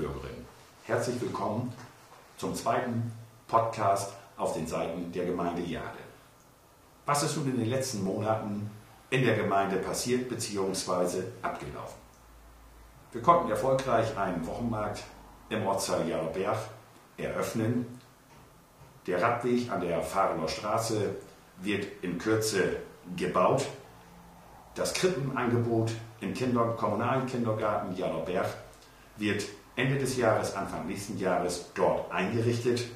Bundesbürgerin. Herzlich willkommen zum zweiten Podcast auf den Seiten der Gemeinde Jade. Was ist nun in den letzten Monaten in der Gemeinde passiert bzw. abgelaufen? Wir konnten erfolgreich einen Wochenmarkt im Ortsteil Jaderberg eröffnen. Der Radweg an der Fahrener Straße wird in Kürze gebaut. Das Krippenangebot im Kinder kommunalen Kindergarten Jaderberg wird Ende des Jahres, Anfang nächsten Jahres dort eingerichtet.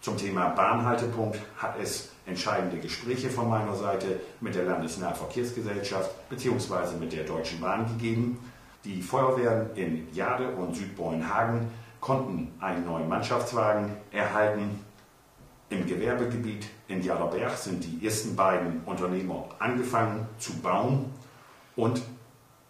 Zum Thema Bahnhaltepunkt hat es entscheidende Gespräche von meiner Seite mit der Landesnahverkehrsgesellschaft bzw. mit der Deutschen Bahn gegeben. Die Feuerwehren in Jade und Südbeuenhagen konnten einen neuen Mannschaftswagen erhalten. Im Gewerbegebiet in Jaderberg sind die ersten beiden Unternehmer angefangen zu bauen und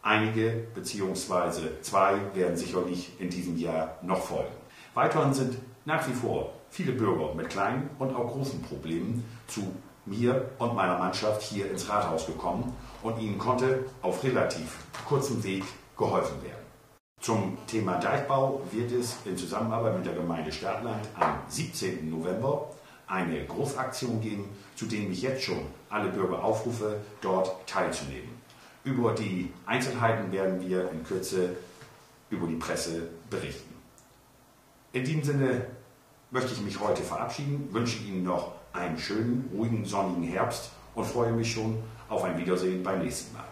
einige bzw. zwei werden sicherlich in diesem Jahr noch folgen. Weiterhin sind nach wie vor viele Bürger mit kleinen und auch großen Problemen zu mir und meiner Mannschaft hier ins Rathaus gekommen und ihnen konnte auf relativ kurzem Weg geholfen werden. Zum Thema Deichbau wird es in Zusammenarbeit mit der Gemeinde Stadtland am 17. November eine Großaktion geben, zu dem ich jetzt schon alle Bürger aufrufe, dort teilzunehmen. Über die Einzelheiten werden wir in Kürze über die Presse berichten. In diesem Sinne möchte ich mich heute verabschieden, wünsche Ihnen noch einen schönen, ruhigen, sonnigen Herbst und freue mich schon auf ein Wiedersehen beim nächsten Mal.